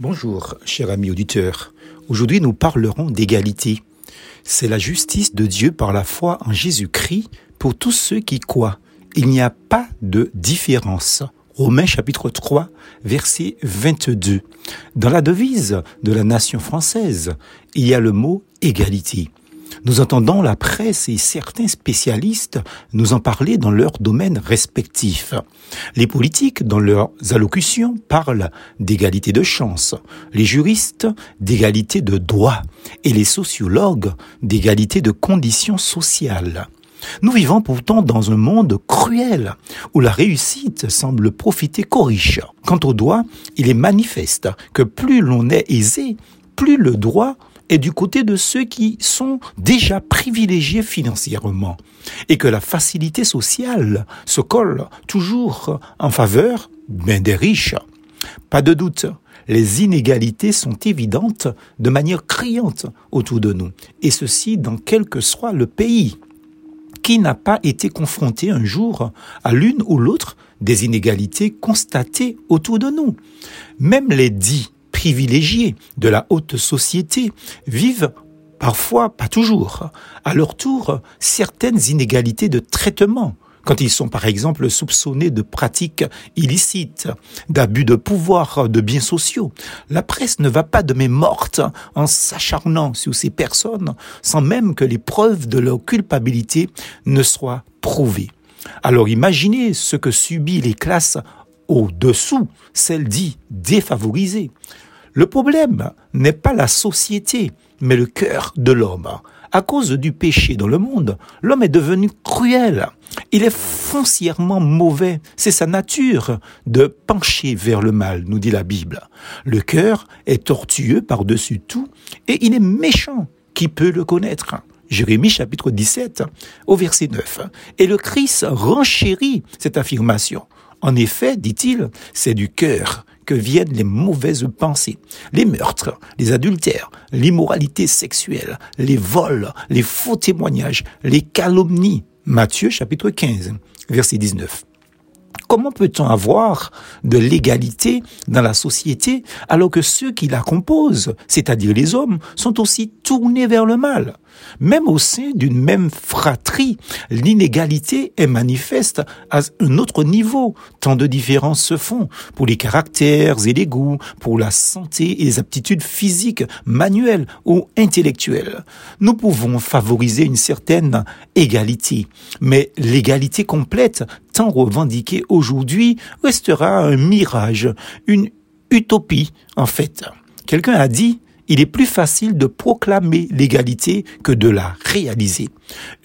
Bonjour, cher ami auditeur. Aujourd'hui, nous parlerons d'égalité. C'est la justice de Dieu par la foi en Jésus-Christ pour tous ceux qui croient. Il n'y a pas de différence. Romains chapitre 3, verset 22. Dans la devise de la nation française, il y a le mot égalité. Nous entendons la presse et certains spécialistes nous en parler dans leurs domaines respectifs. Les politiques, dans leurs allocutions, parlent d'égalité de chance, les juristes d'égalité de droit et les sociologues d'égalité de conditions sociales. Nous vivons pourtant dans un monde cruel où la réussite semble profiter qu'aux riches. Quant au droit, il est manifeste que plus l'on est aisé, plus le droit est du côté de ceux qui sont déjà privilégiés financièrement et que la facilité sociale se colle toujours en faveur ben, des riches. Pas de doute, les inégalités sont évidentes de manière criante autour de nous, et ceci dans quel que soit le pays. Qui n'a pas été confronté un jour à l'une ou l'autre des inégalités constatées autour de nous? Même les dits privilégiés de la haute société vivent parfois, pas toujours, à leur tour certaines inégalités de traitement quand ils sont par exemple soupçonnés de pratiques illicites, d'abus de pouvoir, de biens sociaux. La presse ne va pas de mes mortes en s'acharnant sur ces personnes sans même que les preuves de leur culpabilité ne soient prouvées. Alors imaginez ce que subit les classes au-dessous, celles dites défavorisées. Le problème n'est pas la société, mais le cœur de l'homme. À cause du péché dans le monde, l'homme est devenu cruel. Il est foncièrement mauvais. C'est sa nature de pencher vers le mal, nous dit la Bible. Le cœur est tortueux par-dessus tout et il est méchant. Qui peut le connaître? Jérémie chapitre 17 au verset 9. Et le Christ renchérit cette affirmation. En effet, dit-il, c'est du cœur que viennent les mauvaises pensées, les meurtres, les adultères, l'immoralité sexuelle, les vols, les faux témoignages, les calomnies. Matthieu chapitre 15, verset 19. Comment peut-on avoir de l'égalité dans la société alors que ceux qui la composent, c'est-à-dire les hommes, sont aussi tournés vers le mal? Même au sein d'une même fratrie, l'inégalité est manifeste à un autre niveau. Tant de différences se font pour les caractères et les goûts, pour la santé et les aptitudes physiques, manuelles ou intellectuelles. Nous pouvons favoriser une certaine égalité, mais l'égalité complète tant revendiquée aujourd'hui restera un mirage, une utopie en fait. Quelqu'un a dit il est plus facile de proclamer l'égalité que de la réaliser.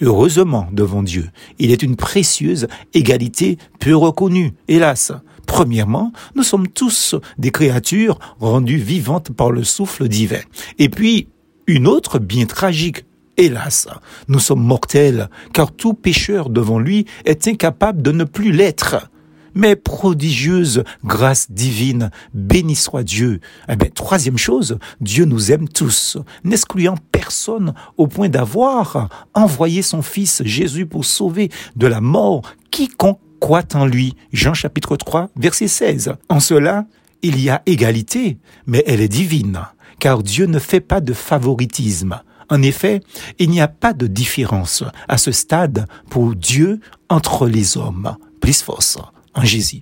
Heureusement, devant Dieu, il est une précieuse égalité peu reconnue, hélas. Premièrement, nous sommes tous des créatures rendues vivantes par le souffle divin. Et puis, une autre bien tragique Hélas, nous sommes mortels, car tout pécheur devant lui est incapable de ne plus l'être. Mais prodigieuse grâce divine, béni soit Dieu. Eh bien, troisième chose, Dieu nous aime tous, n'excluant personne au point d'avoir envoyé son Fils Jésus pour sauver de la mort quiconque croit en lui. Jean chapitre 3, verset 16. En cela, il y a égalité, mais elle est divine, car Dieu ne fait pas de favoritisme. En effet, il n'y a pas de différence à ce stade pour Dieu entre les hommes. Plus force en Jésus.